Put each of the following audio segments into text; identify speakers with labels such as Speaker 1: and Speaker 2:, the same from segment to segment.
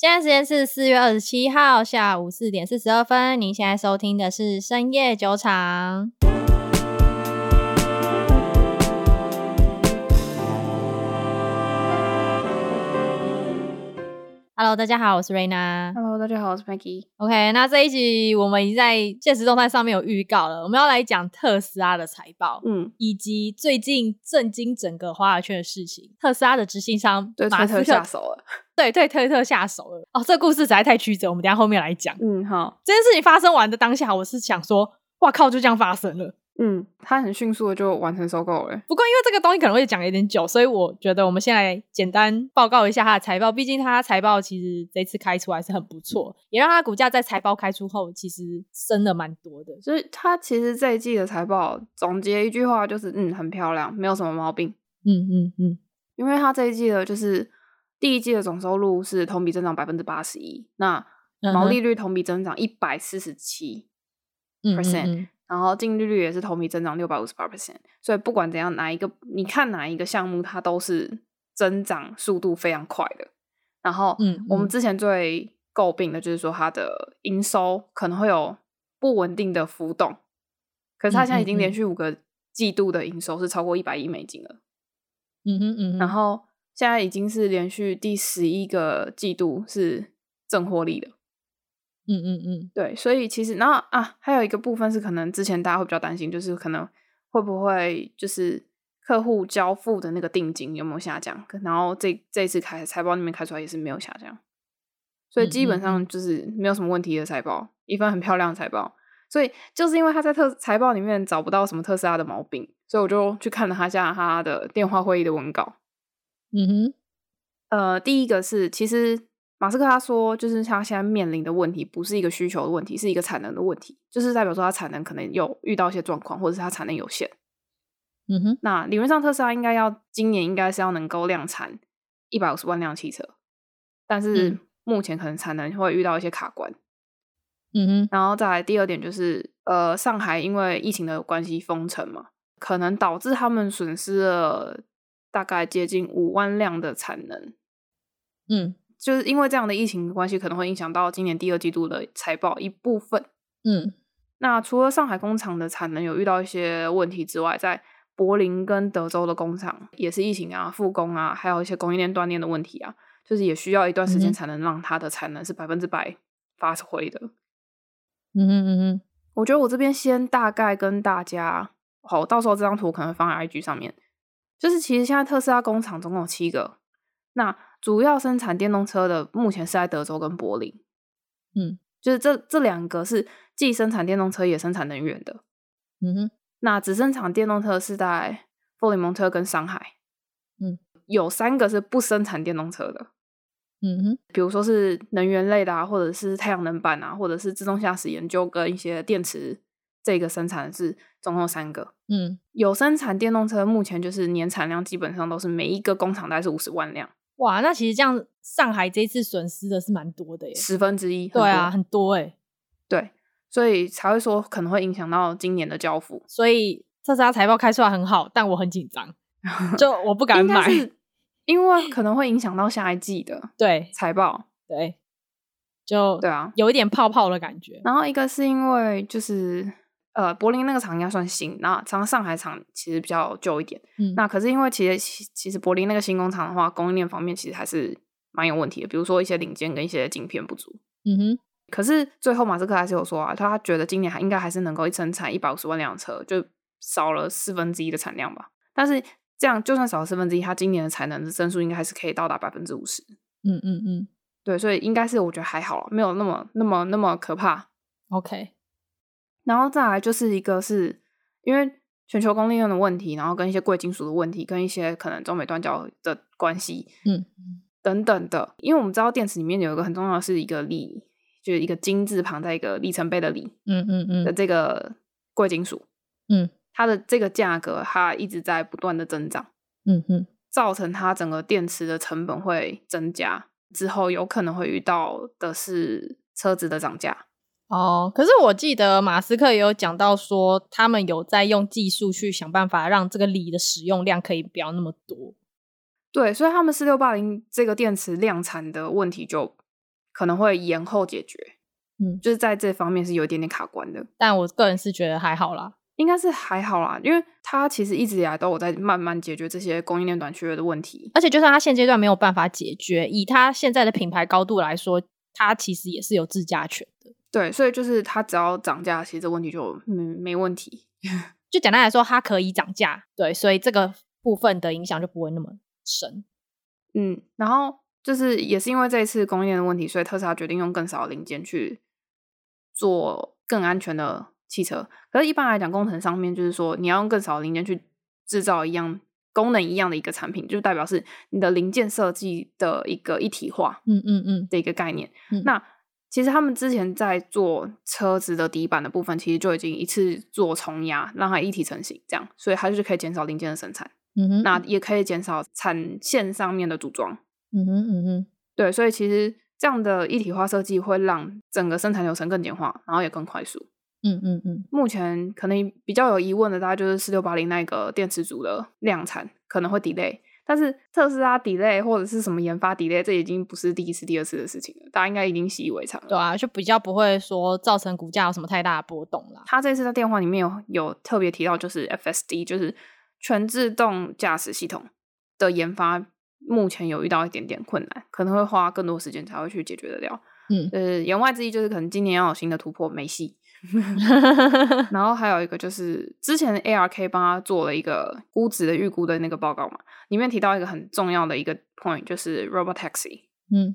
Speaker 1: 现在时间是四月二十七号下午四点四十二分。您现在收听的是深夜酒场。Hello，大家好，我是 Raina。
Speaker 2: Hello，大家好，我是 Maggie。
Speaker 1: OK，那这一集我们已经在现实动态上面有预告了，我们要来讲特斯拉的财报，嗯，以及最近震惊整个华尔圈的事情，特斯拉的执行商
Speaker 2: 对马斯克下手了。
Speaker 1: 对，对，推特下手了。哦，这个故事实在太曲折，我们等下后面来讲。
Speaker 2: 嗯，好。
Speaker 1: 这件事情发生完的当下，我是想说，哇靠，就这样发生了。
Speaker 2: 嗯，他很迅速的就完成收购了。
Speaker 1: 不过，因为这个东西可能会讲有点久，所以我觉得我们先来简单报告一下他的财报。毕竟他财报其实这次开出来是很不错，也让他股价在财报开出后其实升了蛮多的。
Speaker 2: 所以，他其实这一季的财报总结一句话就是，嗯，很漂亮，没有什么毛病。
Speaker 1: 嗯嗯嗯，
Speaker 2: 因为他这一季的就是。第一季的总收入是同比增长百分之八十一，那毛利率同比增长一百四十七 percent，然后净利率也是同比增长六百五十八 percent，所以不管怎样，哪一个你看哪一个项目，它都是增长速度非常快的。然后，嗯，我们之前最诟病的就是说它的营收可能会有不稳定的浮动，可是它现在已经连续五个季度的营收是超过一百亿美金了。
Speaker 1: 嗯哼嗯哼，
Speaker 2: 然后。现在已经是连续第十一个季度是正获利的，
Speaker 1: 嗯嗯嗯，
Speaker 2: 对，所以其实然后啊，还有一个部分是可能之前大家会比较担心，就是可能会不会就是客户交付的那个定金有没有下降？然后这这次开财报里面开出来也是没有下降，所以基本上就是没有什么问题的财报，一份很漂亮的财报。所以就是因为他在特财报里面找不到什么特斯拉的毛病，所以我就去看了他下他的电话会议的文稿。
Speaker 1: 嗯哼，
Speaker 2: 呃，第一个是，其实马斯克他说，就是他现在面临的问题不是一个需求的问题，是一个产能的问题，就是代表说他产能可能有遇到一些状况，或者是他产能有限。
Speaker 1: 嗯哼，
Speaker 2: 那理论上特斯拉应该要今年应该是要能够量产一百五十万辆汽车，但是目前可能产能会遇到一些卡关。
Speaker 1: 嗯哼，
Speaker 2: 然后再来第二点就是，呃，上海因为疫情的关系封城嘛，可能导致他们损失了。大概接近五万辆的产能，
Speaker 1: 嗯，
Speaker 2: 就是因为这样的疫情关系，可能会影响到今年第二季度的财报一部分，
Speaker 1: 嗯。
Speaker 2: 那除了上海工厂的产能有遇到一些问题之外，在柏林跟德州的工厂也是疫情啊、复工啊，还有一些供应链断裂的问题啊，就是也需要一段时间才能让它的产能是百分之百发挥的。
Speaker 1: 嗯嗯嗯嗯，
Speaker 2: 我觉得我这边先大概跟大家，好，到时候这张图可能放在 IG 上面。就是其实现在特斯拉工厂总共有七个，那主要生产电动车的目前是在德州跟柏林，
Speaker 1: 嗯，
Speaker 2: 就是这这两个是既生产电动车也生产能源的，
Speaker 1: 嗯哼，
Speaker 2: 那只生产电动车是在佛蒙特跟上海，
Speaker 1: 嗯，
Speaker 2: 有三个是不生产电动车的，
Speaker 1: 嗯哼，
Speaker 2: 比如说是能源类的啊，或者是太阳能板啊，或者是自动驾驶研究跟一些电池。这个生产的是总共三个，
Speaker 1: 嗯，
Speaker 2: 有生产电动车，目前就是年产量基本上都是每一个工厂大概是五十万辆。
Speaker 1: 哇，那其实这样上海这次损失的是蛮多的耶，
Speaker 2: 十分之一。
Speaker 1: 对啊，很多哎，
Speaker 2: 对，所以才会说可能会影响到今年的交付。
Speaker 1: 所以特斯拉财报开出来很好，但我很紧张，就我不敢买，
Speaker 2: 因为可能会影响到下一季的
Speaker 1: 对
Speaker 2: 财报，
Speaker 1: 对，就
Speaker 2: 对啊，
Speaker 1: 有一点泡泡的感觉。
Speaker 2: 然后一个是因为就是。呃，柏林那个厂应该算新，那像上海厂其实比较旧一点。
Speaker 1: 嗯，
Speaker 2: 那可是因为其实其实柏林那个新工厂的话，供应链方面其实还是蛮有问题的，比如说一些零件跟一些晶片不足。
Speaker 1: 嗯哼。
Speaker 2: 可是最后马斯克还是有说啊，他觉得今年还应该还是能够生产一百五十万辆车，就少了四分之一的产量吧。但是这样就算少了四分之一，他今年的产能的增速应该还是可以到达百分之五十。
Speaker 1: 嗯嗯嗯，
Speaker 2: 对，所以应该是我觉得还好，没有那么那么那么可怕。
Speaker 1: OK。
Speaker 2: 然后再来就是一个是因为全球供应链的问题，然后跟一些贵金属的问题，跟一些可能中美断交的关系，
Speaker 1: 嗯，
Speaker 2: 等等的。因为我们知道电池里面有一个很重要的是一个锂，就是一个金字旁在一个里程碑的锂，
Speaker 1: 嗯嗯嗯的
Speaker 2: 这个贵金属，
Speaker 1: 嗯，
Speaker 2: 它的这个价格它一直在不断的增长，
Speaker 1: 嗯嗯，
Speaker 2: 造成它整个电池的成本会增加，之后有可能会遇到的是车子的涨价。
Speaker 1: 哦，可是我记得马斯克也有讲到说，他们有在用技术去想办法让这个锂的使用量可以不要那么多。
Speaker 2: 对，所以他们四六八零这个电池量产的问题就可能会延后解决。嗯，就是在这方面是有一点点卡关的。
Speaker 1: 但我个人是觉得还好啦，
Speaker 2: 应该是还好啦，因为他其实一直以来都有在慢慢解决这些供应链短缺的问题。
Speaker 1: 而且就算他现阶段没有办法解决，以他现在的品牌高度来说，他其实也是有自驾权的。
Speaker 2: 对，所以就是它只要涨价，其实这问题就没没问题。
Speaker 1: 就简单来说，它可以涨价，对，所以这个部分的影响就不会那么深。
Speaker 2: 嗯，然后就是也是因为这一次供应链的问题，所以特斯拉决定用更少的零件去做更安全的汽车。可是，一般来讲，工程上面就是说，你要用更少的零件去制造一样功能一样的一个产品，就代表是你的零件设计的一个一体化，嗯嗯嗯的一个概念。嗯嗯那其实他们之前在做车子的底板的部分，其实就已经一次做重压，让它一体成型，这样，所以它就是可以减少零件的生产。嗯哼，那也可以减少产线上面的组装。嗯哼嗯哼，对，所以其实这样的一体化设计会让整个生产流程更简化，然后也更快速。嗯嗯嗯。目前可能比较有疑问的，大概就是四六八零那个电池组的量产可能会 delay。但是特斯拉 delay 或者是什么研发 delay，这已经不是第一次、第二次的事情了，大家应该已经习以为常了。
Speaker 1: 对啊，就比较不会说造成股价有什么太大的波动了。
Speaker 2: 他这次在电话里面有有特别提到，就是 FSD，就是全自动驾驶系统的研发，目前有遇到一点点困难，可能会花更多时间才会去解决得了。嗯，呃，言外之意就是可能今年要有新的突破，没戏。然后还有一个就是之前 ARK 帮他做了一个估值的预估的那个报告嘛，里面提到一个很重要的一个 point，就是 Robotaxi，嗯，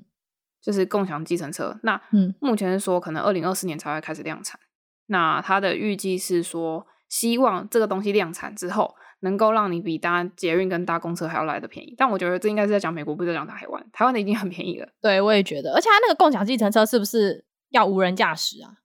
Speaker 2: 就是共享计程车。那嗯，目前是说可能二零二四年才会开始量产。那他的预计是说，希望这个东西量产之后，能够让你比搭捷运跟搭公车还要来的便宜。但我觉得这应该是在讲美国，不是在讲台湾。台湾的已经很便宜了。
Speaker 1: 对，我也觉得。而且他那个共享计程车是不是要无人驾驶啊？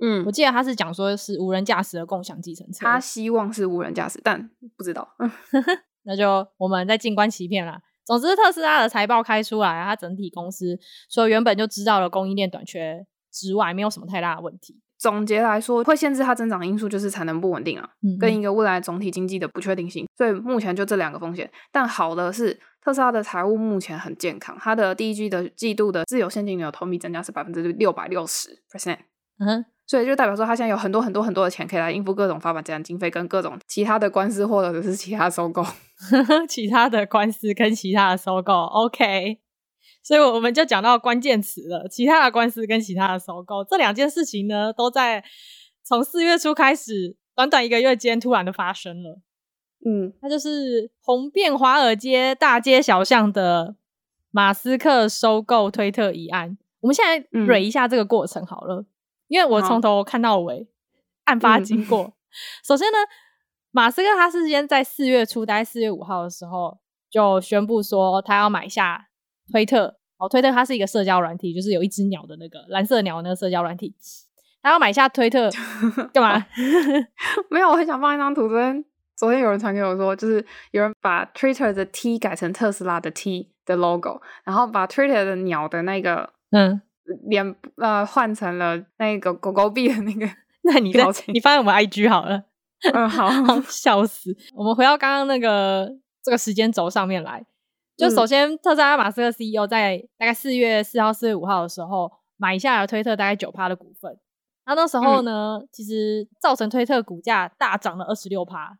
Speaker 1: 嗯，我记得他是讲说是无人驾驶的共享计程车，
Speaker 2: 他希望是无人驾驶，但不知道。
Speaker 1: 那就我们再静观其变啦。总之，特斯拉的财报开出来，它整体公司说原本就知道了供应链短缺之外，没有什么太大的问题。
Speaker 2: 总结来说，会限制它增长的因素就是产能不稳定啊，嗯嗯跟一个未来总体经济的不确定性。所以目前就这两个风险。但好的是，特斯拉的财务目前很健康，它的第一季的季度的自由现金流同比增加是百分之六百六十 percent。嗯哼。所以就代表说，他现在有很多很多很多的钱可以来应付各种发展这样经费跟各种其他的官司或者是其他收购，
Speaker 1: 其他的官司跟其他的收购。OK，所以我们就讲到关键词了，其他的官司跟其他的收购这两件事情呢，都在从四月初开始，短短一个月间突然的发生了。嗯，那就是红遍华尔街大街小巷的马斯克收购推特一案。我们现在捋一下这个过程好了。嗯因为我从头看到尾，案发经过。嗯、首先呢，马斯克他是先在四月初，大概四月五号的时候就宣布说他要买下推特。哦，推特它是一个社交软体，就是有一只鸟的那个蓝色鸟的那个社交软体。他要买下推特 干嘛？
Speaker 2: 没有，我很想放一张图。昨天昨天有人传给我说，就是有人把 Twitter 的 T 改成特斯拉的 T 的 logo，然后把 Twitter 的鸟的那个嗯。脸呃换成了那个狗狗币的那个，
Speaker 1: 那你你发在我们 IG 好了。
Speaker 2: 嗯，好，
Speaker 1: 笑死。我们回到刚刚那个这个时间轴上面来，就首先、嗯、特斯拉马斯克 CEO 在大概四月四号、四月五号的时候买下了推特大概九趴的股份。那那时候呢，嗯、其实造成推特股价大涨了二十六趴，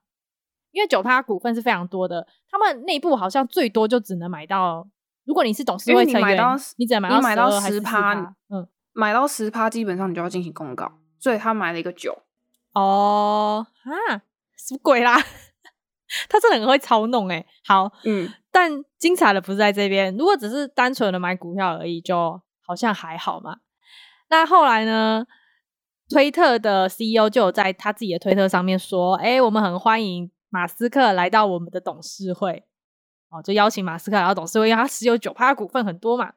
Speaker 1: 因为九趴股份是非常多的，他们内部好像最多就只能买到。如果你是董事会成员，你只能买到十趴，
Speaker 2: 嗯，买到十趴，基本上你就要进行公告，所以他买了一个九。
Speaker 1: 哦啊，什么鬼啦？他真的很会操弄哎。好，嗯，但精彩的不是在这边。如果只是单纯的买股票而已，就好像还好嘛。那后来呢？推特的 CEO 就有在他自己的推特上面说：“哎、欸，我们很欢迎马斯克来到我们的董事会。”哦，就邀请马斯克来到董事会，因为他持有九趴股份很多嘛。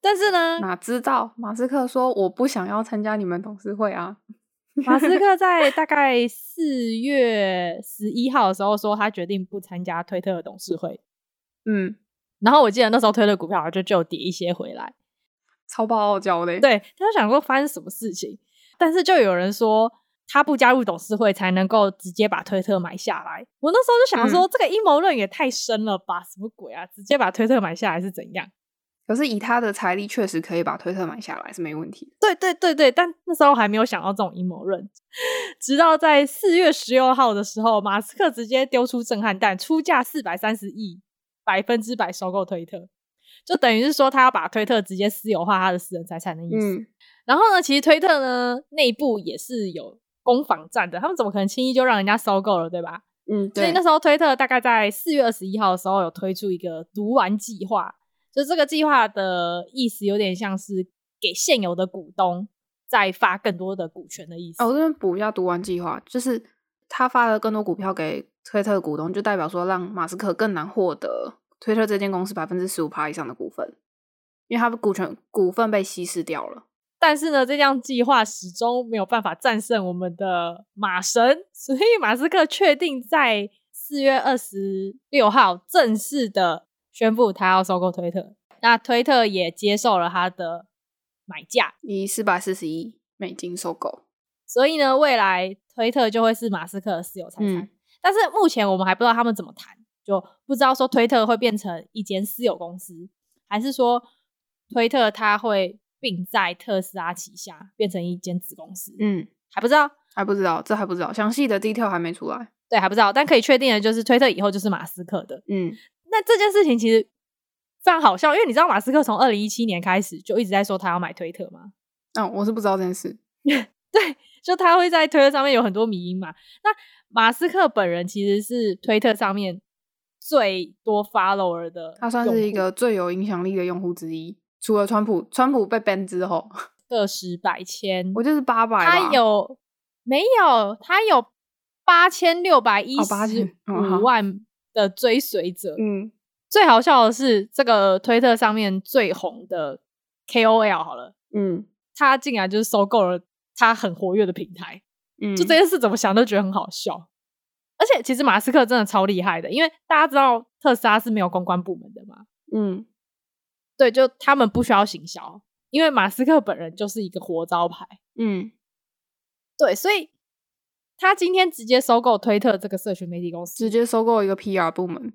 Speaker 1: 但是呢，
Speaker 2: 哪知道马斯克说我不想要参加你们董事会啊。
Speaker 1: 马斯克在大概四月十一号的时候说，他决定不参加推特的董事会。嗯，然后我记得那时候推特股票就就跌一些回来，
Speaker 2: 超爆傲娇的。
Speaker 1: 对，他就想说发生什么事情，但是就有人说。他不加入董事会才能够直接把推特买下来。我那时候就想说，嗯、这个阴谋论也太深了吧？什么鬼啊？直接把推特买下来是怎样？
Speaker 2: 可是以他的财力，确实可以把推特买下来是没问题。
Speaker 1: 对对对对，但那时候还没有想到这种阴谋论，直到在四月十六号的时候，马斯克直接丢出震撼弹，出价四百三十亿，百分之百收购推特，就等于是说他要把推特直接私有化他的私人财产的意思。嗯、然后呢，其实推特呢内部也是有攻防战的，他们怎么可能轻易就让人家收购了，对吧？嗯，对。所以那时候推特大概在四月二十一号的时候有推出一个读完计划。就这个计划的意思有点像是给现有的股东再发更多的股权的意思。
Speaker 2: 哦，我这边补一下，读完计划就是他发了更多股票给推特的股东，就代表说让马斯克更难获得推特这间公司百分之十五趴以上的股份，因为他的股权股份被稀释掉了。
Speaker 1: 但是呢，这项计划始终没有办法战胜我们的马神，所以马斯克确定在四月二十六号正式的。宣布他要收购推特，那推特也接受了他的买价，
Speaker 2: 以四百四十一美金收购。
Speaker 1: 所以呢，未来推特就会是马斯克的私有财产。嗯、但是目前我们还不知道他们怎么谈，就不知道说推特会变成一间私有公司，还是说推特它会并在特斯拉旗下变成一间子公司。
Speaker 2: 嗯，
Speaker 1: 还不知道，
Speaker 2: 还不知道，这还不知道，详细的 detail 还没出来。
Speaker 1: 对，还不知道，但可以确定的就是推特以后就是马斯克的。
Speaker 2: 嗯。
Speaker 1: 那这件事情其实非常好笑，因为你知道马斯克从二零一七年开始就一直在说他要买推特吗？
Speaker 2: 嗯、哦，我是不知道这件事。
Speaker 1: 对，就他会在推特上面有很多迷因嘛。那马斯克本人其实是推特上面最多 follower 的，
Speaker 2: 他算是一个最有影响力的用户之一。除了川普，川普被 ban 之后，
Speaker 1: 个十百千，
Speaker 2: 我就是八百。
Speaker 1: 他有没有？他有八千六百一十五万。的追随者，
Speaker 2: 嗯，
Speaker 1: 最好笑的是这个推特上面最红的 KOL 好了，
Speaker 2: 嗯，
Speaker 1: 他竟然就是收购了他很活跃的平台，嗯，就这件事怎么想都觉得很好笑。而且其实马斯克真的超厉害的，因为大家知道特斯拉是没有公关部门的嘛，
Speaker 2: 嗯，
Speaker 1: 对，就他们不需要行销，因为马斯克本人就是一个活招牌，
Speaker 2: 嗯，
Speaker 1: 对，所以。他今天直接收购推特这个社群媒体公司，
Speaker 2: 直接收购一个 PR 部门。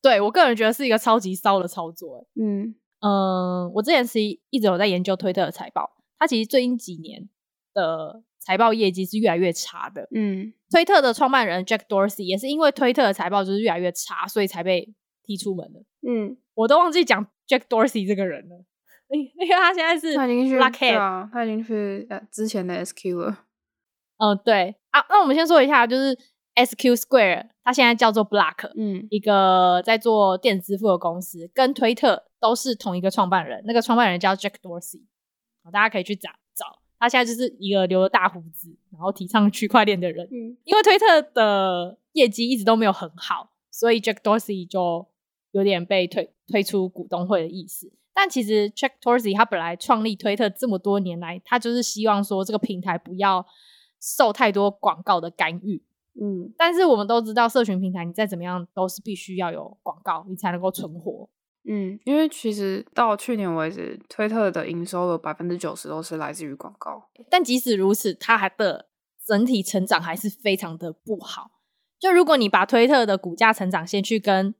Speaker 1: 对，我个人觉得是一个超级骚的操作。
Speaker 2: 嗯
Speaker 1: 嗯、呃，我之前是一直有在研究推特的财报，它其实最近几年的财报业绩是越来越差的。
Speaker 2: 嗯，
Speaker 1: 推特的创办人 Jack Dorsey 也是因为推特的财报就是越来越差，所以才被踢出门的。
Speaker 2: 嗯，
Speaker 1: 我都忘记讲 Jack Dorsey 这个人了，因为他现在是
Speaker 2: 他已经去对啊，他已经去呃之前的 SQ 了。
Speaker 1: 嗯、呃，对。啊，那我们先说一下，就是 SQ Square，它现在叫做 Block，
Speaker 2: 嗯，
Speaker 1: 一个在做电子支付的公司，跟推特都是同一个创办人，那个创办人叫 Jack Dorsey，大家可以去找找，他现在就是一个留了大胡子，然后提倡区块链的人，
Speaker 2: 嗯，
Speaker 1: 因为推特的业绩一直都没有很好，所以 Jack Dorsey 就有点被推推出股东会的意思，但其实 Jack Dorsey 他本来创立推特这么多年来，他就是希望说这个平台不要。受太多广告的干预，
Speaker 2: 嗯，
Speaker 1: 但是我们都知道，社群平台你再怎么样都是必须要有广告，你才能够存活，
Speaker 2: 嗯，因为其实到去年为止，推特的营收有百分之九十都是来自于广告，
Speaker 1: 但即使如此，它还的整体成长还是非常的不好。就如果你把推特的股价成长先去跟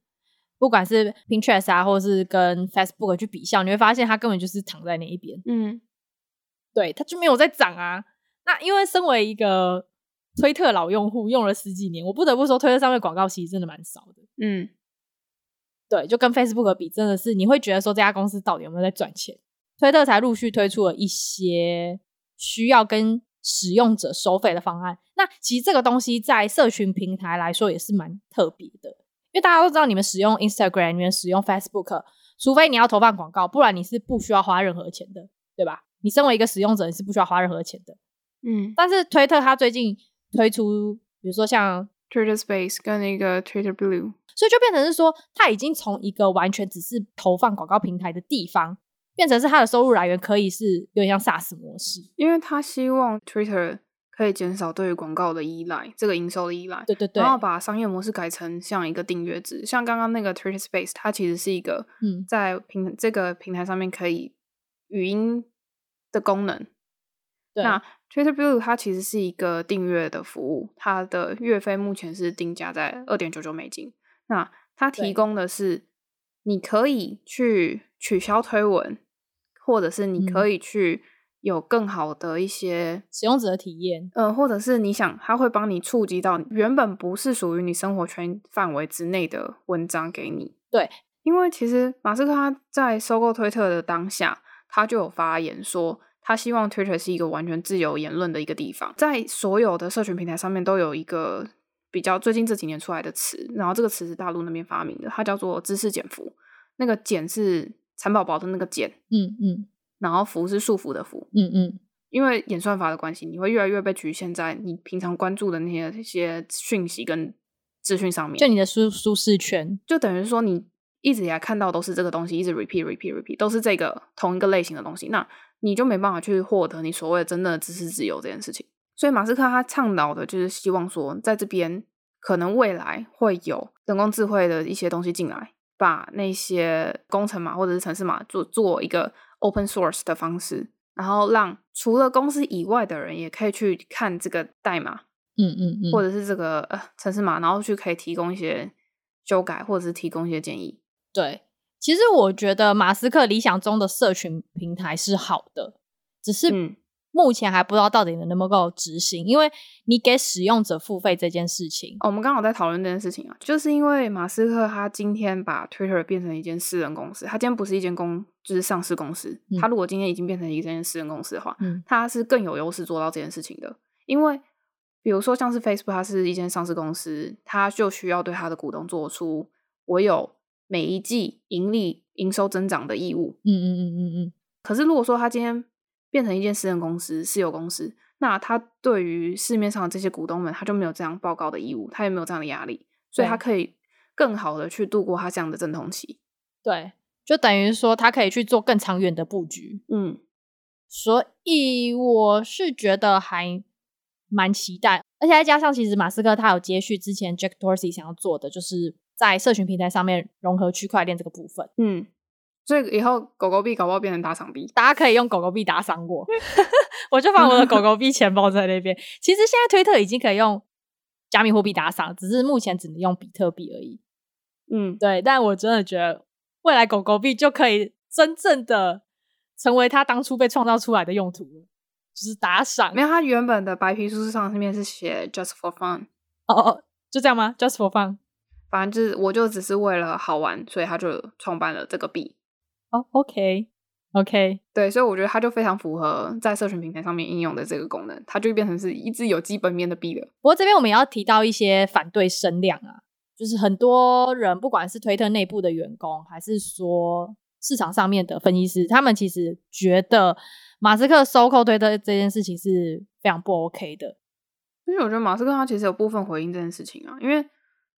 Speaker 1: 不管是 Pinterest 啊，或者是跟 Facebook 去比较，你会发现它根本就是躺在那一边，
Speaker 2: 嗯，
Speaker 1: 对，它就没有在涨啊。那因为身为一个推特老用户，用了十几年，我不得不说，推特上面广告其实真的蛮少的。
Speaker 2: 嗯，
Speaker 1: 对，就跟 Facebook 比，真的是你会觉得说这家公司到底有没有在赚钱？推特才陆续推出了一些需要跟使用者收费的方案。那其实这个东西在社群平台来说也是蛮特别的，因为大家都知道，你们使用 Instagram，你们使用 Facebook，除非你要投放广告，不然你是不需要花任何钱的，对吧？你身为一个使用者，你是不需要花任何钱的。
Speaker 2: 嗯，
Speaker 1: 但是推特它最近推出，比如说像
Speaker 2: Twitter Space 跟那个 Twitter Blue，
Speaker 1: 所以就变成是说，它已经从一个完全只是投放广告平台的地方，变成是它的收入来源可以是有点像 SaaS 模式，
Speaker 2: 因为他希望 Twitter 可以减少对于广告的依赖，这个营收的依赖，
Speaker 1: 对对。对，
Speaker 2: 然后把商业模式改成像一个订阅制，像刚刚那个 Twitter Space，它其实是一个嗯，在平这个平台上面可以语音的功能。
Speaker 1: 对。
Speaker 2: 那 Twitter Blue 它其实是一个订阅的服务，它的月费目前是定价在二点九九美金。那它提供的是你可以去取消推文，或者是你可以去有更好的一些
Speaker 1: 使用者的体验，
Speaker 2: 嗯、呃，或者是你想它会帮你触及到原本不是属于你生活圈范围之内的文章给你。
Speaker 1: 对，
Speaker 2: 因为其实马斯克他在收购推特的当下，他就有发言说，他希望 Twitter 是一个完全自由言论的一个地方，在所有的社群平台上面都有一个。比较最近这几年出来的词，然后这个词是大陆那边发明的，它叫做知识减负。那个减是蚕宝宝的那个减，
Speaker 1: 嗯嗯，
Speaker 2: 然后服是束缚的服，
Speaker 1: 嗯嗯。
Speaker 2: 因为演算法的关系，你会越来越被局限在你平常关注的那些一些讯息跟资讯上面，
Speaker 1: 就你的舒舒适圈，
Speaker 2: 就等于说你一直以来看到都是这个东西，一直 repeat repeat repeat，都是这个同一个类型的东西，那你就没办法去获得你所谓的真正的知识自由这件事情。所以马斯克他倡导的就是希望说，在这边可能未来会有人工智慧的一些东西进来，把那些工程码或者是城市码做做一个 open source 的方式，然后让除了公司以外的人也可以去看这个代码，
Speaker 1: 嗯嗯嗯，
Speaker 2: 或者是这个呃程式码，然后去可以提供一些修改或者是提供一些建议。
Speaker 1: 对，其实我觉得马斯克理想中的社群平台是好的，只是、嗯。目前还不知道到底能不能够执行，因为你给使用者付费这件事情，
Speaker 2: 哦，我们刚好在讨论这件事情啊，就是因为马斯克他今天把 Twitter 变成一间私人公司，他今天不是一间公，就是上市公司，嗯。他如果今天已经变成一间私人公司的话，嗯，他是更有优势做到这件事情的。因为比如说像是 Facebook，它是一间上市公司，它就需要对它的股东做出我有每一季盈利营收增长的义务。
Speaker 1: 嗯嗯嗯嗯嗯。
Speaker 2: 可是如果说他今天变成一间私人公司、私有公司，那他对于市面上的这些股东们，他就没有这样报告的义务，他也没有这样的压力，所以他可以更好的去度过他这样的阵痛期。
Speaker 1: 对，就等于说他可以去做更长远的布局。
Speaker 2: 嗯，
Speaker 1: 所以我是觉得还蛮期待，而且再加上其实马斯克他有接续之前 Jack Dorsey 想要做的，就是在社群平台上面融合区块链这个部分。
Speaker 2: 嗯。所以以后狗狗币搞不好变成打赏币，
Speaker 1: 大家可以用狗狗币打赏我，我就把我的狗狗币钱包在那边。其实现在推特已经可以用加密货币打赏，只是目前只能用比特币而已。
Speaker 2: 嗯，
Speaker 1: 对。但我真的觉得未来狗狗币就可以真正的成为它当初被创造出来的用途了，就是打赏。
Speaker 2: 没有，它原本的白皮书上面是写 just for fun。
Speaker 1: 哦哦，就这样吗？just for fun。
Speaker 2: 反正就是，我就只是为了好玩，所以他就创办了这个币。
Speaker 1: 哦、oh，OK，OK，okay, okay.
Speaker 2: 对，所以我觉得它就非常符合在社群平台上面应用的这个功能，它就变成是一只有基本面的币了。
Speaker 1: 不过这边我们也要提到一些反对声量啊，就是很多人不管是推特内部的员工，还是说市场上面的分析师，他们其实觉得马斯克收购推特这件事情是非常不 OK 的。
Speaker 2: 因为我觉得马斯克他其实有部分回应这件事情啊，因为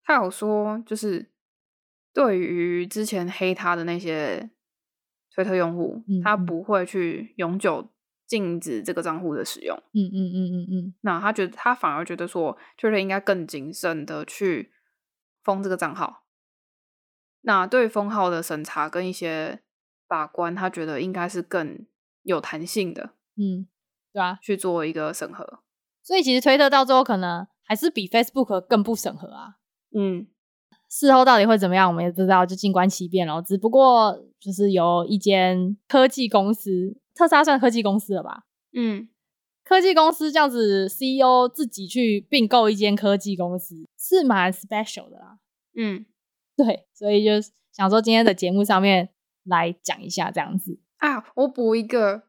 Speaker 2: 他有说，就是对于之前黑他的那些。推特用户、嗯，他不会去永久禁止这个账户的使用。
Speaker 1: 嗯嗯嗯嗯嗯。
Speaker 2: 那他觉得，他反而觉得说，推特应该更谨慎的去封这个账号。那对封号的审查跟一些把关，他觉得应该是更有弹性的。
Speaker 1: 嗯，对啊，
Speaker 2: 去做一个审核。
Speaker 1: 所以其实推特到最后可能还是比 Facebook 更不审核啊。
Speaker 2: 嗯。
Speaker 1: 事后到底会怎么样，我们也不知道，就静观其变咯。只不过就是有一间科技公司，特斯拉算科技公司了吧？
Speaker 2: 嗯，
Speaker 1: 科技公司这样子，CEO 自己去并购一间科技公司，是蛮 special 的啦。
Speaker 2: 嗯，
Speaker 1: 对，所以就想说今天的节目上面来讲一下这样子
Speaker 2: 啊。我补一个，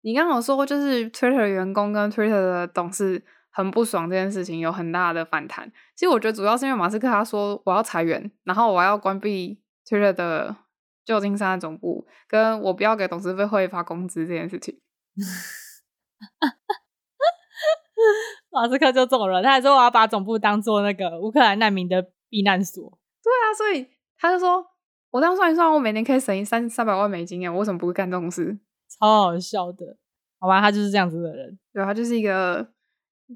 Speaker 2: 你刚好说就是 Twitter 员工跟 Twitter 的董事。很不爽这件事情有很大的反弹。其实我觉得主要是因为马斯克他说我要裁员，然后我要关闭 Twitter 的旧金山的总部，跟我不要给董事会发工资这件事情。
Speaker 1: 马斯克就这种人，他还说我要把总部当做那个乌克兰难民的避难所。
Speaker 2: 对啊，所以他就说我这样算一算，我每年可以省三三百万美金啊，我为什么不会干这种事？
Speaker 1: 超好笑的，好吧，他就是这样子的人。
Speaker 2: 对，他就是一个。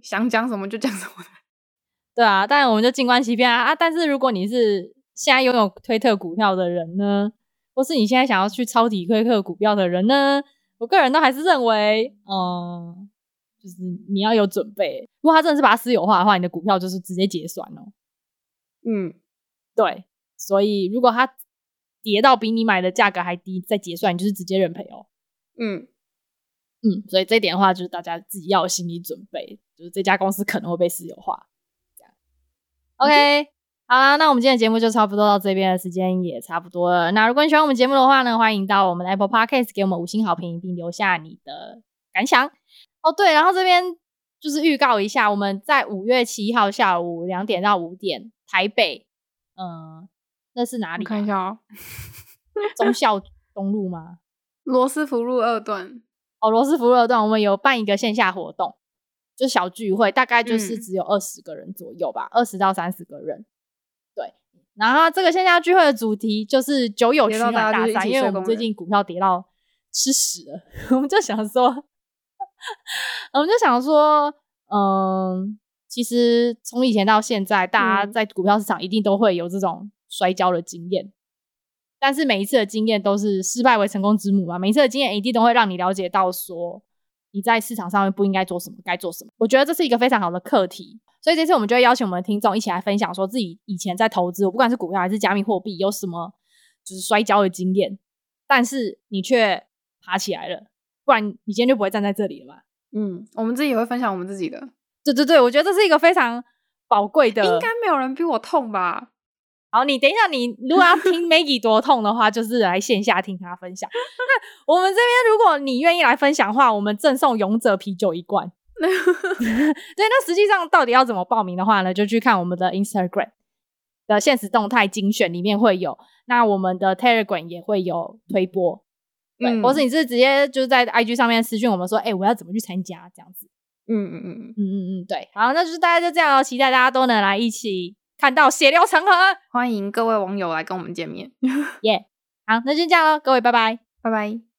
Speaker 2: 想讲什么就讲什么，
Speaker 1: 对啊，但我们就静观其变啊啊！但是如果你是现在拥有推特股票的人呢，或是你现在想要去抄底推特股票的人呢，我个人都还是认为，嗯，就是你要有准备。如果他真的是把它私有化的话，你的股票就是直接结算哦。
Speaker 2: 嗯，
Speaker 1: 对，所以如果它跌到比你买的价格还低再结算，你就是直接认赔哦。
Speaker 2: 嗯
Speaker 1: 嗯，所以这一点的话，就是大家自己要有心理准备，就是这家公司可能会被私有化。这样，OK，、嗯、好啦，那我们今天的节目就差不多到这边的时间也差不多了。那如果你喜欢我们节目的话呢，欢迎到我们的 Apple Podcast 给我们五星好评，并留下你的感想。哦，对，然后这边就是预告一下，我们在五月七号下午两点到五点，台北，嗯、呃，那是哪里、啊？
Speaker 2: 看一下哦，
Speaker 1: 忠孝东路吗？
Speaker 2: 罗斯福路二段
Speaker 1: 哦，罗斯福路二段，我们有办一个线下活动，就小聚会，大概就是只有二十个人左右吧，二十、嗯、到三十个人。对，然后这个线下聚会的主题就是酒友取暖大赛，因为我们最近股票跌到吃屎了，我们就想说，我们就想说，嗯，其实从以前到现在，大家在股票市场一定都会有这种摔跤的经验。但是每一次的经验都是失败为成功之母嘛，每一次的经验一定都会让你了解到说你在市场上面不应该做什么，该做什么。我觉得这是一个非常好的课题，所以这次我们就会邀请我们的听众一起来分享，说自己以前在投资，我不管是股票还是加密货币，有什么就是摔跤的经验，但是你却爬起来了，不然你今天就不会站在这里了吧。
Speaker 2: 嗯，我们自己也会分享我们自己的。
Speaker 1: 对对对，我觉得这是一个非常宝贵的。
Speaker 2: 应该没有人比我痛吧？
Speaker 1: 好，你等一下，你如果要听 Maggie 多痛的话，就是来线下听他分享。那我们这边，如果你愿意来分享的话，我们赠送勇者啤酒一罐。对，那实际上到底要怎么报名的话呢？就去看我们的 Instagram 的现实动态精选里面会有，那我们的 Telegram 也会有推播。对，嗯、或是你是直接就是在 IG 上面私讯我们说，哎、欸，我要怎么去参加这样子？
Speaker 2: 嗯嗯嗯嗯
Speaker 1: 嗯嗯，对。好，那就是大家就这样哦，期待大家都能来一起。看到血流成河，
Speaker 2: 欢迎各位网友来跟我们见面。
Speaker 1: 耶，yeah. 好，那就这样喽，各位，拜拜，
Speaker 2: 拜拜。